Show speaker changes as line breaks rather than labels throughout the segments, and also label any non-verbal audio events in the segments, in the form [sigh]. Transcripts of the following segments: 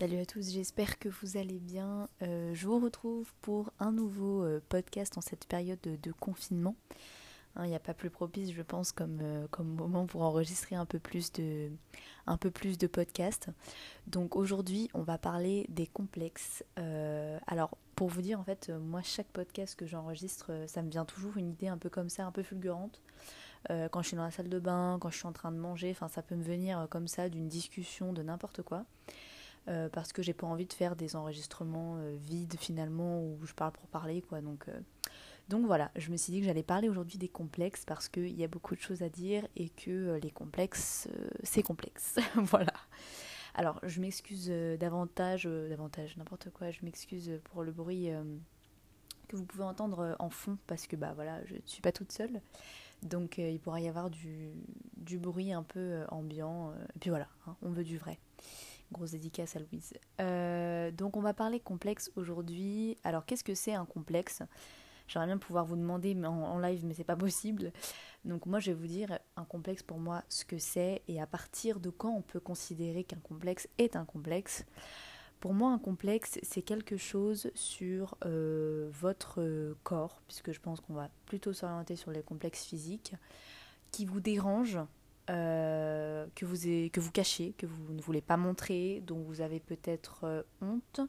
Salut à tous, j'espère que vous allez bien. Euh, je vous retrouve pour un nouveau euh, podcast en cette période de, confinement. Hein, il n'y a pas plus propice, je pense, comme, euh, comme moment pour enregistrer un peu plus de, un peu plus de podcasts. Donc aujourd'hui, on va parler des complexes. alors, pour vous dire, en fait, moi, chaque podcast que j'enregistre, ça me vient toujours une idée un peu comme ça, un peu fulgurante. quand je suis dans la salle de bain, quand je suis en train de manger, ça peut me venir comme ça d'une discussion de n'importe quoi. Euh, parce que j'ai pas envie de faire des enregistrements euh, vides finalement où je parle pour parler quoi. Donc, euh, donc voilà, je me suis dit que j'allais parler aujourd'hui des complexes parce qu'il y a beaucoup de choses à dire et que les complexes, c'est complexe. [laughs] voilà. Alors je m'excuse davantage, davantage n'importe quoi, je m'excuse pour le bruit que vous pouvez entendre en fond parce que bah voilà, je ne suis pas toute seule. Donc il pourrait y avoir du, du bruit un peu ambiant. puis voilà, hein, on veut du vrai. Grosse dédicace à Louise. Euh, donc on va parler complexe aujourd'hui. Alors qu'est-ce que c'est un complexe? J'aimerais bien pouvoir vous demander en, live, mais c'est pas possible. Donc moi je vais vous dire un complexe pour moi ce que c'est et à partir de quand on peut considérer qu'un complexe est un complexe. Pour moi un complexe c'est quelque chose sur euh, votre corps, puisque je pense qu'on va plutôt s'orienter sur les complexes physiques, qui vous dérange euh, que, vous que vous cachez, que vous ne voulez pas montrer, dont vous avez peut-être euh, honte,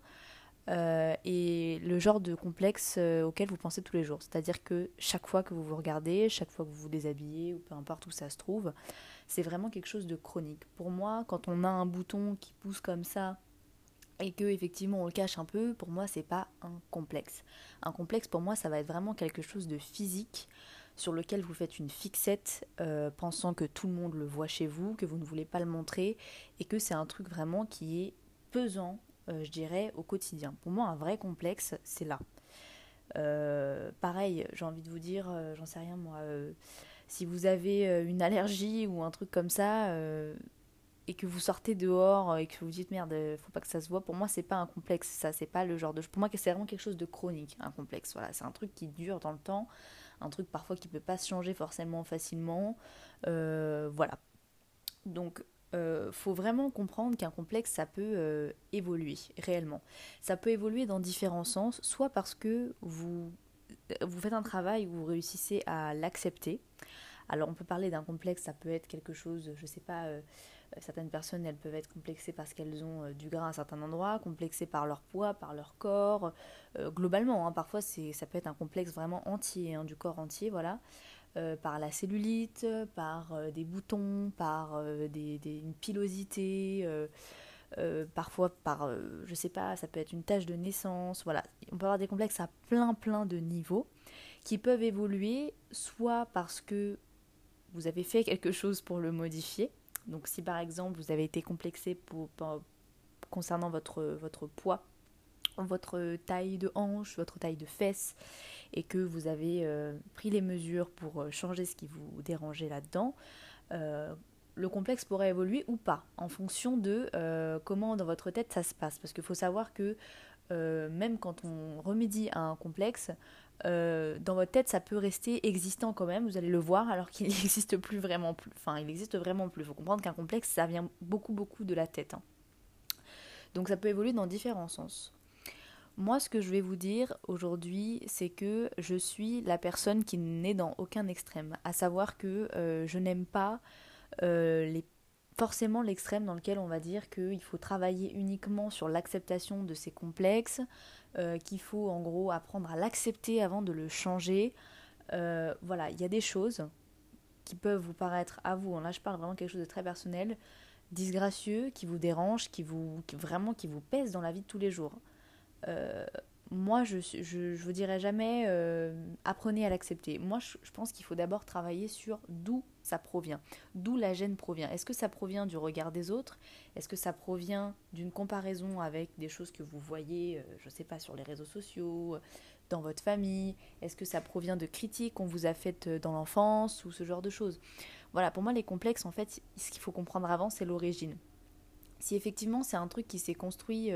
euh, et le genre de complexe auquel vous pensez tous les jours. C'est-à-dire que chaque fois que vous vous regardez, chaque fois que vous vous déshabillez, ou peu importe où ça se trouve, c'est vraiment quelque chose de chronique. Pour moi, quand on a un bouton qui pousse comme ça, et que effectivement on le cache un peu, pour moi c'est pas un complexe. Un complexe pour moi ça va être vraiment quelque chose de physique sur lequel vous faites une fixette euh, pensant que tout le monde le voit chez vous, que vous ne voulez pas le montrer et que c'est un truc vraiment qui est pesant, euh, je dirais, au quotidien. Pour moi, un vrai complexe, c'est là. Euh, pareil, j'ai envie de vous dire, j'en sais rien moi, si vous avez une allergie ou un truc comme ça et que vous sortez dehors et que vous dites merde, faut pas que ça se voit, pour moi c'est pas un complexe, ça c'est pas le genre de. Pour moi c'est vraiment quelque chose de chronique, un complexe. Voilà, c'est un truc qui dure dans le temps un truc parfois qui peut pas se changer forcément facilement. Euh, voilà. Donc euh, faut vraiment comprendre qu'un complexe, ça peut euh, évoluer réellement. Ça peut évoluer dans différents sens, soit parce que vous, vous faites un travail où vous réussissez à l'accepter. Alors on peut parler d'un complexe, ça peut être quelque chose, je sais pas, certaines personnes, elles peuvent être complexées parce qu'elles ont euh, du gras à un certain endroit, complexées par leur poids, par leur corps. Euh, globalement, hein, parfois, ça peut être un complexe vraiment entier, hein, du corps entier, voilà. Euh, par la cellulite, par des boutons, par des, une pilosité, parfois par, je sais pas, ça peut être une tache de naissance, voilà. On peut avoir des complexes à plein plein de niveaux qui peuvent évoluer soit parce que vous avez fait quelque chose pour le modifier, donc si par exemple vous avez été complexé concernant votre, votre poids, votre taille de hanche, votre taille de fesses, et que vous avez euh, pris les mesures pour euh, changer ce qui vous dérangeait là-dedans, euh, le complexe pourrait évoluer ou pas, en fonction de comment dans votre tête ça se passe. Parce qu'il faut savoir que même quand on remédie à un complexe, euh, dans votre tête, ça peut rester existant quand même, vous allez le voir, alors qu'il [laughs] n'existe plus vraiment plus. Enfin, il existe vraiment plus. Il faut comprendre qu'un complexe, ça vient beaucoup, beaucoup de la tête. Hein. Donc ça peut évoluer dans différents sens. Moi, ce que je vais vous dire aujourd'hui, c'est que je suis la personne qui n'est dans aucun extrême. À savoir que euh, je n'aime pas euh, les forcément l'extrême dans lequel on va dire qu'il faut travailler uniquement sur l'acceptation de ces complexes, euh, qu'il faut en gros apprendre à l'accepter avant de le changer. Euh, voilà, il y a des choses qui peuvent vous paraître à vous, hein, là je parle vraiment quelque chose de très personnel, disgracieux, qui vous dérangent, qui vous vraiment qui vous pèsent dans la vie de tous les jours. Euh, moi, je ne vous dirais jamais euh, apprenez à l'accepter. Moi, je, pense qu'il faut d'abord travailler sur d'où ça provient, d'où la gêne provient. Est-ce que ça provient du regard des autres? Est-ce que ça provient d'une comparaison avec des choses que vous voyez, euh, je ne sais pas, sur les réseaux sociaux, dans votre famille? Est-ce que ça provient de critiques qu'on vous a faites euh, dans l'enfance ou ce genre de choses? Voilà, pour moi, les complexes, en fait, ce qu'il faut comprendre avant, c'est l'origine. Si effectivement c'est un truc qui s'est construit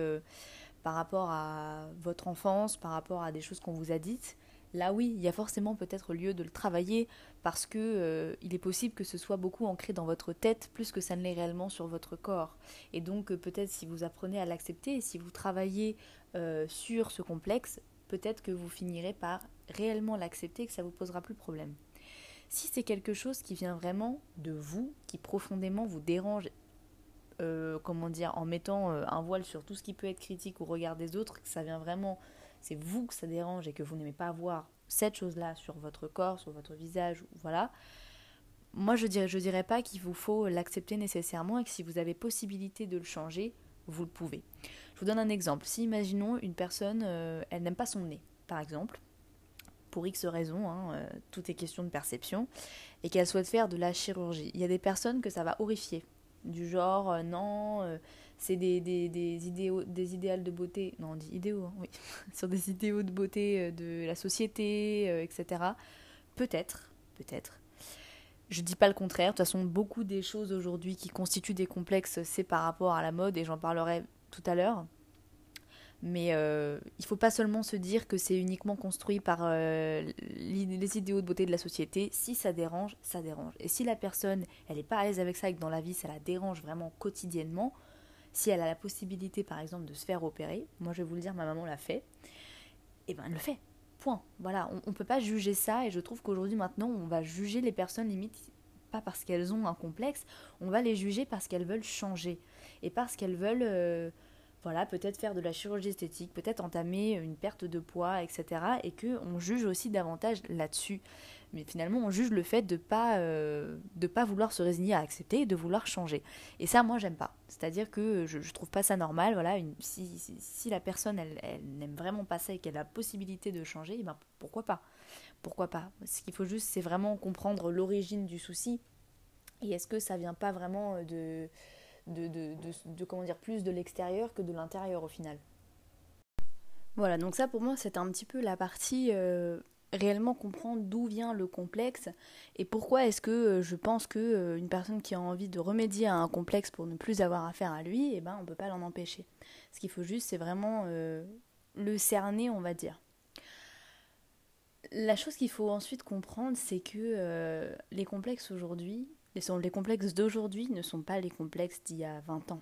par rapport à votre enfance, par rapport à des choses qu'on vous a dites, là oui, il y a forcément peut-être lieu de le travailler parce que euh, il est possible que ce soit beaucoup ancré dans votre tête plus que ça ne l'est réellement sur votre corps. Et donc euh, peut-être si vous apprenez à l'accepter et si vous travaillez euh, sur ce complexe, peut-être que vous finirez par réellement l'accepter et que ça vous posera plus de problème. Si c'est quelque chose qui vient vraiment de vous, qui profondément vous dérange, comment dire, en mettant un voile sur tout ce qui peut être critique au regard des autres, que ça vient vraiment c'est vous que ça dérange et que vous n'aimez pas voir cette chose-là sur votre corps, sur votre visage, voilà, moi je dirais, je dirais pas qu'il vous faut l'accepter nécessairement et que si vous avez possibilité de le changer, vous le pouvez. Je vous donne un exemple. Si imaginons une personne, euh, elle n'aime pas son nez, par exemple, pour X raisons, hein, euh, tout est question de perception, et qu'elle souhaite faire de la chirurgie. Il y a des personnes que ça va horrifier, du genre euh, non c'est des, idéaux, des de beauté, non on dit idéaux, hein, oui, [laughs] sur des idéaux de beauté euh, de la société, euh, etc. Peut-être, peut-être. Je dis pas le contraire, de toute façon beaucoup des choses aujourd'hui qui constituent des complexes, c'est par rapport à la mode, et j'en parlerai tout à l'heure. Mais euh, il faut pas seulement se dire que c'est uniquement construit par euh, les idéaux de beauté de la société. Si ça dérange, ça dérange. Et si la personne, elle n'est pas à l'aise avec ça et que dans la vie, ça la dérange vraiment quotidiennement, si elle a la possibilité, par exemple, de se faire opérer, moi je vais vous le dire, ma maman l'a fait, et eh ben elle le fait. Point. Voilà, on ne peut pas juger ça, et je trouve qu'aujourd'hui, maintenant, on va juger les personnes limite pas parce qu'elles ont un complexe, on va les juger parce qu'elles veulent changer, et parce qu'elles veulent... Euh, voilà, peut-être faire de la chirurgie esthétique, peut-être entamer une perte de poids, etc. Et que on juge aussi davantage là-dessus. Mais finalement, on juge le fait de pas euh, de pas vouloir se résigner à accepter et de vouloir changer. Et ça, moi, j'aime pas. C'est-à-dire que je, je trouve pas ça normal. Voilà, une, si, si, la personne elle, n'aime vraiment pas ça et qu'elle a la possibilité de changer, eh ben pourquoi pas? Pourquoi pas? Ce qu'il faut juste, c'est vraiment comprendre l'origine du souci. Et est-ce que ça vient pas vraiment de de, de, de, comment dire, plus de l'extérieur que de l'intérieur au final. Voilà, donc ça pour moi c'est un petit peu la partie euh, réellement comprendre d'où vient le complexe et pourquoi est-ce que euh, je pense que euh, une personne qui a envie de remédier à un complexe pour ne plus avoir affaire à lui, eh ben on peut pas l'en empêcher. Ce qu'il faut juste c'est vraiment le cerner, on va dire. La chose qu'il faut ensuite comprendre, c'est que les complexes aujourd'hui, les complexes d'aujourd'hui ne sont pas les complexes d'il y a 20 ans.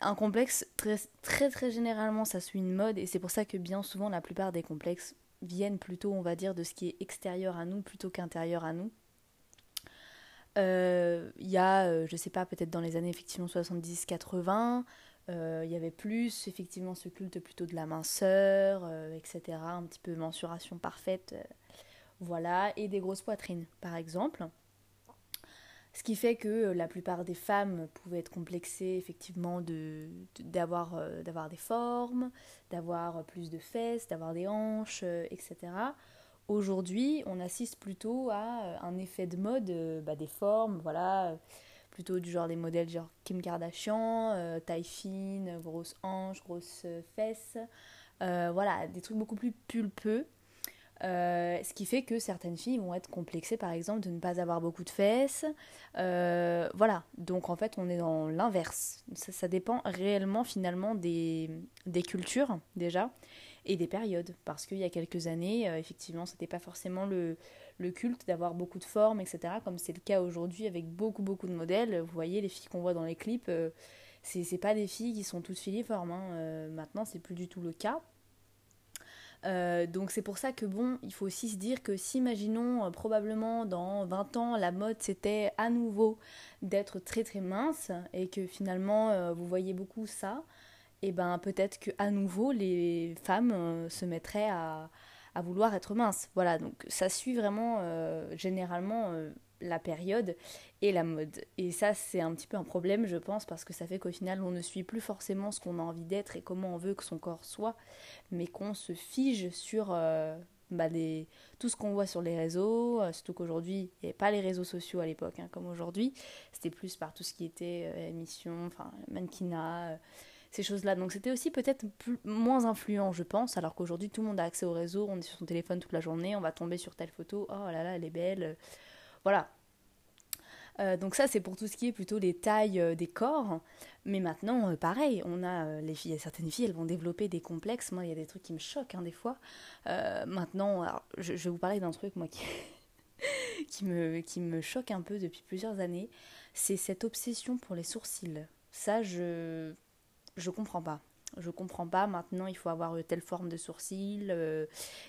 Un complexe, très, très généralement, ça suit une mode et c'est pour ça que bien souvent la plupart des complexes viennent plutôt, on va dire, de ce qui est extérieur à nous plutôt qu'intérieur à nous. Euh, il y a, euh, je sais pas, peut-être dans les années effectivement 70-80, euh, il y avait plus effectivement ce culte plutôt de la minceur, etc. Un petit peu mensuration parfaite, voilà, et des grosses poitrines par exemple. Ce qui fait que euh, la plupart des femmes pouvaient être complexées effectivement de, d'avoir, euh, d'avoir des formes, d'avoir plus de fesses, d'avoir des hanches, euh, etc. Aujourd'hui, on assiste plutôt à un effet de mode bah, des formes, voilà, plutôt du genre des modèles genre Kim Kardashian, taille fine, grosse hanche, grosses fesses, voilà, des trucs beaucoup plus pulpeux. Euh, ce qui fait que certaines filles vont être complexées par exemple de ne pas avoir beaucoup de fesses. Euh, voilà, donc en fait on est dans l'inverse. Ça, dépend réellement finalement des, cultures déjà et des périodes. Parce qu'il y a quelques années, euh, effectivement, c'était pas forcément le, culte d'avoir beaucoup de formes, etc. Comme c'est le cas aujourd'hui avec beaucoup beaucoup de modèles. Vous voyez les filles qu'on voit dans les clips, c'est pas des filles qui sont toutes filiformes. Hein. maintenant c'est plus du tout le cas. Euh, donc c'est pour ça que bon, il faut aussi se dire que si imaginons euh, probablement dans 20 ans la mode c'était à nouveau d'être très très mince et que finalement euh, vous voyez beaucoup ça, et eh ben peut-être que à nouveau les femmes se mettraient à, à, vouloir être minces. Voilà, donc ça suit vraiment généralement la période et la mode. Et ça, c'est un petit peu un problème, je pense, parce que ça fait qu'au final, on ne suit plus forcément ce qu'on a envie d'être et comment on veut que son corps soit, mais qu'on se fige sur euh, bah, tout ce qu'on voit sur les réseaux, euh, surtout qu'aujourd'hui, il n'y avait pas les réseaux sociaux à l'époque, hein, comme aujourd'hui. C'était plus par tout ce qui était euh, émission, enfin, mannequinat ces choses-là. Donc c'était aussi peut-être moins influent, je pense, alors qu'aujourd'hui tout le monde a accès aux réseaux, on est sur son téléphone toute la journée, on va tomber sur telle photo, oh là là, elle est belle, voilà. Euh, donc ça, c'est pour tout ce qui est plutôt les tailles euh, des corps. Mais maintenant, euh, pareil, on a les filles, certaines filles, elles vont développer des complexes. Moi, il y a des trucs qui me choquent hein, des fois. maintenant, je, vais vous parler d'un truc moi qui, [laughs] qui me qui me choque un peu depuis plusieurs années. C'est cette obsession pour les sourcils. Ça, je je comprends pas. Je comprends pas. Maintenant, il faut avoir telle forme de sourcils.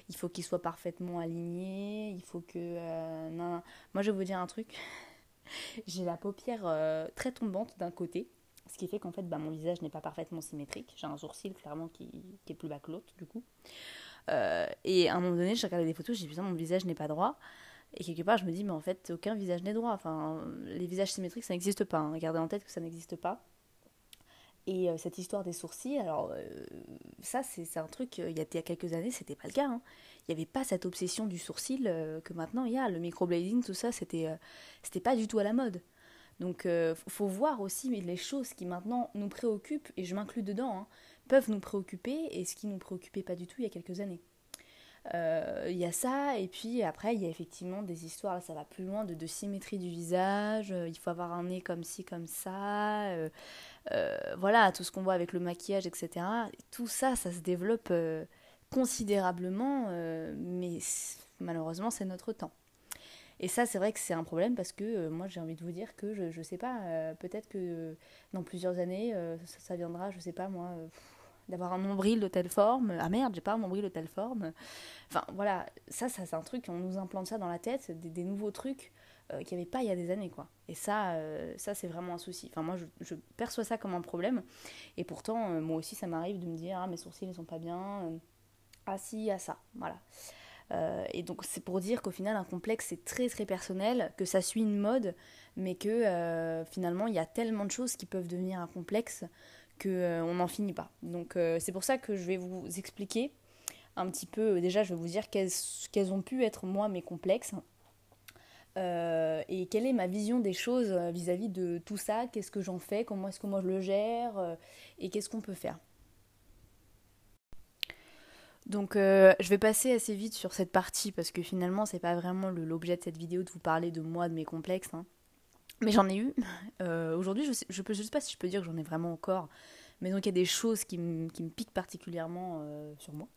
il faut qu'ils soient parfaitement alignés. Il faut que. non. Moi, je vais vous dire un truc. [laughs] j'ai la paupière euh, très tombante d'un côté, ce qui fait qu'en fait bah, mon visage n'est pas parfaitement symétrique. J'ai un sourcil clairement qui, est plus bas que l'autre du coup. Euh, et à un moment donné, j'ai regardé des photos, j'ai dit putain mon visage n'est pas droit. Et quelque part, je me dis mais en fait aucun visage n'est droit. Enfin, les visages symétriques ça n'existe pas. Hein. Gardez en tête que ça n'existe pas. Et euh, cette histoire des sourcils, alors ça c'est un truc, il y, a, il y a quelques années c'était pas le cas. Hein il n'y avait pas cette obsession du sourcil euh, que maintenant il y a. Le microblading, tout ça, c'était euh, c'était pas du tout à la mode. Donc, euh, faut voir aussi les choses qui maintenant nous préoccupent, et je m'inclus dedans, hein, peuvent nous préoccuper, et ce qui nous préoccupait pas du tout il y a quelques années. Il y a ça, et puis après, il y a effectivement des histoires, ça va plus loin, de symétrie du visage, il faut avoir un nez comme ci, comme ça, voilà, tout ce qu'on voit avec le maquillage, etc. Tout ça, ça se développe considérablement, euh, mais malheureusement c'est notre temps. Et ça c'est vrai que c'est un problème parce que euh, moi j'ai envie de vous dire que je, je sais pas, euh, peut-être que dans plusieurs années ça, viendra, je sais pas moi, d'avoir un nombril de telle forme. Ah merde, j'ai pas un nombril de telle forme. Enfin voilà, ça, ça c'est un truc, on nous implante ça dans la tête, des, nouveaux trucs qu'il n'y avait pas il y a des années quoi. Et ça, ça c'est vraiment un souci. Enfin moi je, perçois ça comme un problème. Et pourtant moi aussi ça m'arrive de me dire ah mes sourcils ne sont pas bien ah si, à ça, voilà. Euh, et donc c'est pour dire qu'au final un complexe c'est très très personnel, que ça suit une mode, mais que euh, finalement il y a tellement de choses qui peuvent devenir un complexe que euh, on n'en finit pas. Donc c'est pour ça que je vais vous expliquer un petit peu, déjà je vais vous dire quels, ont pu être moi mes complexes. Et quelle est ma vision des choses vis-à-vis -vis de tout ça, qu'est-ce que j'en fais, comment est-ce que moi je le gère, et qu'est-ce qu'on peut faire? Donc euh, je vais passer assez vite sur cette partie parce que finalement c'est pas vraiment l'objet de cette vidéo de vous parler de moi, de mes complexes. Hein. Mais j'en ai eu. [laughs] Euh, aujourd'hui je, sais, je, sais pas si je peux dire que j'en ai vraiment encore. Mais donc il y a des choses qui, me piquent particulièrement euh, sur moi.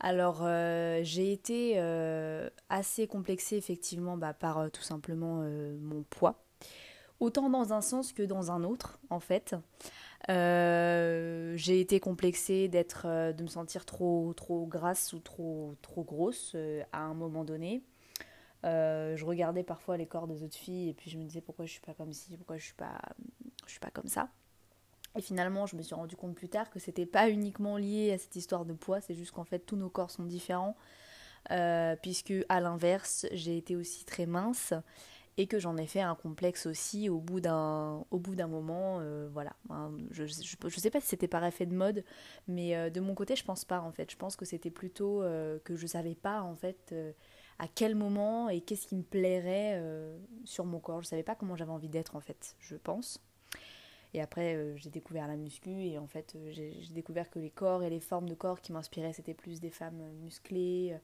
Alors j'ai été assez complexée effectivement bah, par tout simplement mon poids. Autant dans un sens que dans un autre en fait. Euh, j'ai été complexée d'être, euh, de me sentir trop, trop grasse ou trop, trop grosse euh, à un moment donné. je regardais parfois les corps des autres filles et puis je me disais pourquoi je suis pas comme ci, pourquoi je suis pas comme ça. Et finalement, je me suis rendu compte plus tard que c'était pas uniquement lié à cette histoire de poids, c'est juste qu'en fait tous nos corps sont différents. puisque à l'inverse, j'ai été aussi très mince et que j'en ai fait un complexe aussi au bout d'un au bout d'un moment euh, voilà. Je, je, sais pas si c'était par effet de mode mais euh, de mon côté je pense pas en fait. Je pense que c'était plutôt euh, que je savais pas en fait à quel moment et qu'est-ce qui me plairait sur mon corps. Je savais pas comment j'avais envie d'être en fait je pense et après j'ai découvert la muscu et en fait j'ai découvert que les corps et les formes de corps qui m'inspiraient c'était plus des femmes musclées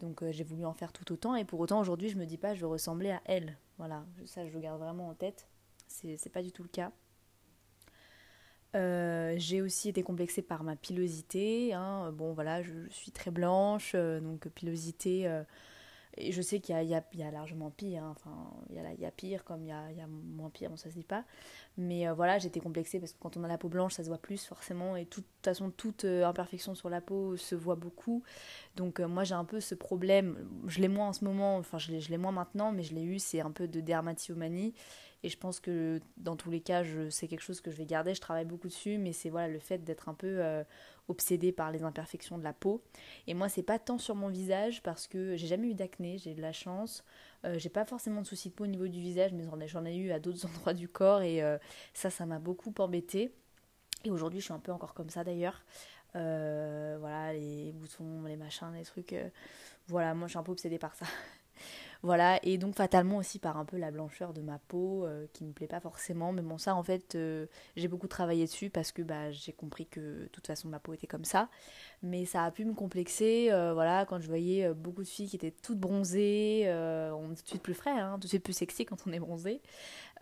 donc j'ai voulu en faire tout autant et pour autant aujourd'hui je me dis pas je veux ressembler à elle voilà, ça je le garde vraiment en tête. C'est pas du tout le cas. Euh, j'ai aussi été complexée par ma pilosité. Hein. Bon, voilà, je, suis très blanche, euh, donc pilosité. Euh, et je sais qu'il y, a largement pire. Hein. Enfin, il y, a, y a pire comme il y a, a, moins pire, bon, ça se dit pas. Mais voilà, j'étais complexée parce que quand on a la peau blanche, ça se voit plus forcément. Et de toute façon, toute imperfection sur la peau se voit beaucoup. Donc moi, j'ai un peu ce problème. Je l'ai moins en ce moment, enfin, je l'ai moins maintenant, mais je l'ai eu. C'est un peu de dermatillomanie. Et je pense que dans tous les cas, c'est quelque chose que je vais garder. Je travaille beaucoup dessus, mais c'est voilà le fait d'être un peu euh, obsédée par les imperfections de la peau. Et moi, c'est pas tant sur mon visage parce que j'ai jamais eu d'acné, j'ai de la chance. Euh, j'ai pas forcément de soucis de peau au niveau du visage, mais j'en ai, eu à d'autres [laughs] endroits du corps et euh, ça, ça m'a beaucoup embêté. Et aujourd'hui, je suis un peu encore comme ça d'ailleurs. voilà, les boutons, les machins, les trucs. voilà, moi, je suis un peu obsédée par ça. [laughs] Voilà, et donc fatalement aussi par un peu la blancheur de ma peau euh, qui me plaît pas forcément. Mais bon, ça en fait, euh, j'ai beaucoup travaillé dessus parce que bah, j'ai compris que de toute façon ma peau était comme ça. Mais ça a pu me complexer, euh, voilà, quand je voyais beaucoup de filles qui étaient toutes bronzées, on est tout de suite plus frais, hein, tout de suite plus sexy quand on est bronzé.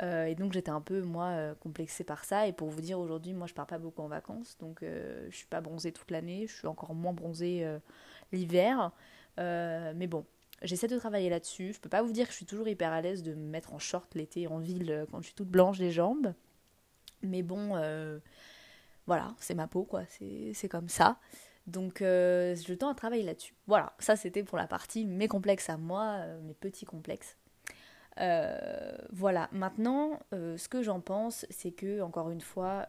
et donc j'étais un peu, moi, complexée par ça. Et pour vous dire, aujourd'hui, moi je pars pas beaucoup en vacances, donc je suis pas bronzée toute l'année, je suis encore moins bronzée l'hiver. mais bon, J'essaie de travailler là-dessus. Je peux pas vous dire que je suis toujours hyper à l'aise de me mettre en short l'été en ville euh, quand je suis toute blanche des jambes. Mais bon, euh, voilà, c'est ma peau, quoi. C'est comme ça. Donc, euh, je tends à travailler là-dessus. Voilà, ça c'était pour la partie mes complexes à moi, mes petits complexes. voilà, maintenant, ce que j'en pense, c'est que, encore une fois,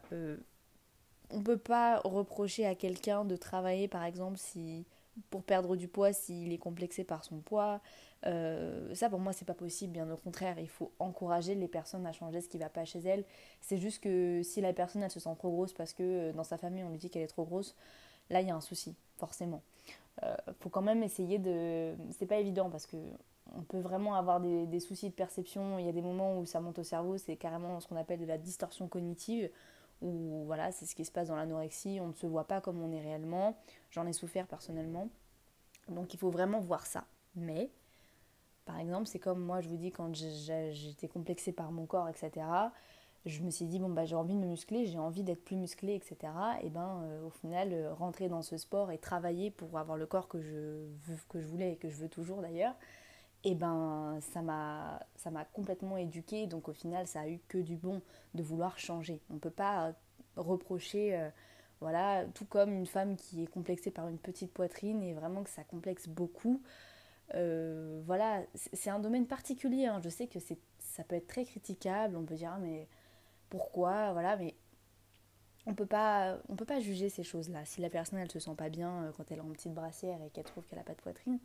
on peut pas reprocher à quelqu'un de travailler, par exemple, si pour perdre du poids s'il est complexé par son poids. Euh, ça pour moi c'est pas possible, bien au contraire, il faut encourager les personnes à changer ce qui va pas chez elles. C'est juste que si la personne elle se sent trop grosse parce que euh, dans sa famille on lui dit qu'elle est trop grosse, là il y a un souci, forcément. Euh, faut quand même essayer de. C'est pas évident parce que on peut vraiment avoir des, des, soucis de perception. Il y a des moments où ça monte au cerveau, c'est carrément ce qu'on appelle de la distorsion cognitive où voilà, c'est ce qui se passe dans l'anorexie, on ne se voit pas comme on est réellement. J'en ai souffert personnellement. Donc il faut vraiment voir ça. Mais, par exemple, c'est comme moi, je vous dis, quand j'étais complexée par mon corps, etc., je me suis dit, bon, bah, j'ai envie de me muscler, j'ai envie d'être plus musclée, etc. Et ben, euh, au final, euh, rentrer dans ce sport et travailler pour avoir le corps que je, que je voulais et que je veux toujours d'ailleurs, et ben ça m'a complètement éduquée donc au final ça a eu que du bon de vouloir changer on peut pas reprocher euh, voilà tout comme une femme qui est complexée par une petite poitrine et vraiment que ça complexe beaucoup euh, voilà c'est un domaine particulier hein. je sais que ça peut être très critiquable on peut dire ah, mais pourquoi voilà mais on peut pas peut pas juger ces choses là si la personne elle se sent pas bien euh, quand elle a une petite brassière et qu'elle trouve qu'elle a pas de poitrine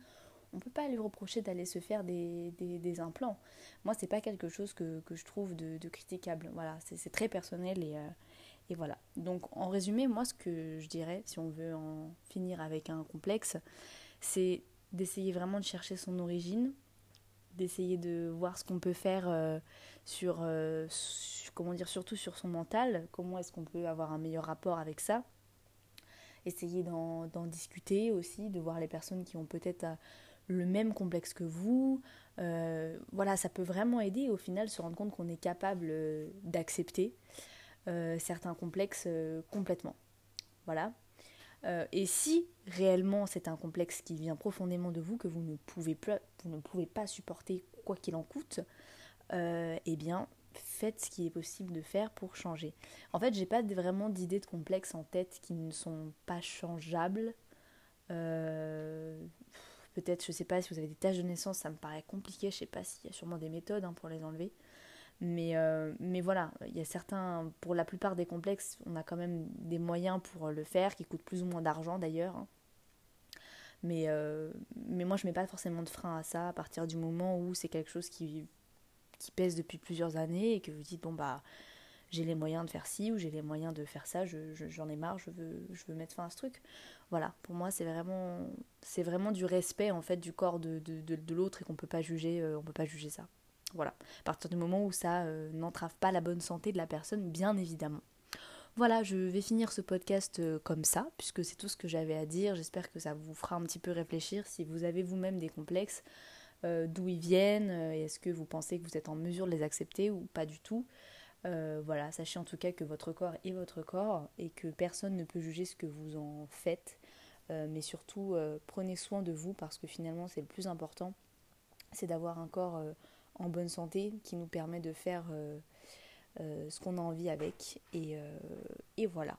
on ne peut pas lui reprocher d'aller se faire des, implants. Moi, c'est pas quelque chose que, je trouve de, critiquable. Voilà, c'est très personnel et, euh, et, voilà. Donc, en résumé, moi, ce que je dirais, si on veut en finir avec un complexe, c'est d'essayer vraiment de chercher son origine, d'essayer de voir ce qu'on peut faire euh, sur, euh, comment dire, surtout sur son mental, comment est-ce qu'on peut avoir un meilleur rapport avec ça. Essayer d'en discuter aussi, de voir les personnes qui ont peut-être le même complexe que vous. Euh, voilà, ça peut vraiment aider au final se rendre compte qu'on est capable euh, d'accepter euh, certains complexes complètement. Voilà. et si réellement c'est un complexe qui vient profondément de vous, que vous ne pouvez, vous ne pouvez pas supporter quoi qu'il en coûte, eh bien faites ce qui est possible de faire pour changer. En fait, j'ai pas vraiment d'idées de complexes en tête qui ne sont pas changeables. Peut-être, je sais pas, si vous avez des taches de naissance, ça me paraît compliqué. Je sais pas s'il y a sûrement des méthodes hein, pour les enlever. Mais, euh, mais voilà, il y a certains, pour la plupart des complexes, on a quand même des moyens pour le faire, qui coûtent plus ou moins d'argent d'ailleurs. Hein. Mais, euh, mais moi, je mets pas forcément de frein à ça à partir du moment où c'est quelque chose qui, qui pèse depuis plusieurs années et que vous dites, bon, bah, j'ai les moyens de faire ci ou j'ai les moyens de faire ça, j'en je, ai marre, je veux, je veux mettre fin à ce truc. Voilà, pour moi c'est vraiment, c'est vraiment du respect en fait du corps de, l'autre et qu'on peut pas juger, euh, on peut pas juger ça. Voilà, à partir du moment où ça euh, n'entrave pas la bonne santé de la personne, bien évidemment. Voilà, je vais finir ce podcast euh, comme ça, puisque c'est tout ce que j'avais à dire. J'espère que ça vous fera un petit peu réfléchir si vous avez vous-même des complexes, d'où ils viennent, est-ce que vous pensez que vous êtes en mesure de les accepter ou pas du tout. Voilà, sachez en tout cas que votre corps est votre corps et que personne ne peut juger ce que vous en faites. Euh, mais surtout, euh, prenez soin de vous parce que finalement, c'est le plus important. C'est d'avoir un corps en bonne santé qui nous permet de faire ce qu'on a envie avec. Et voilà.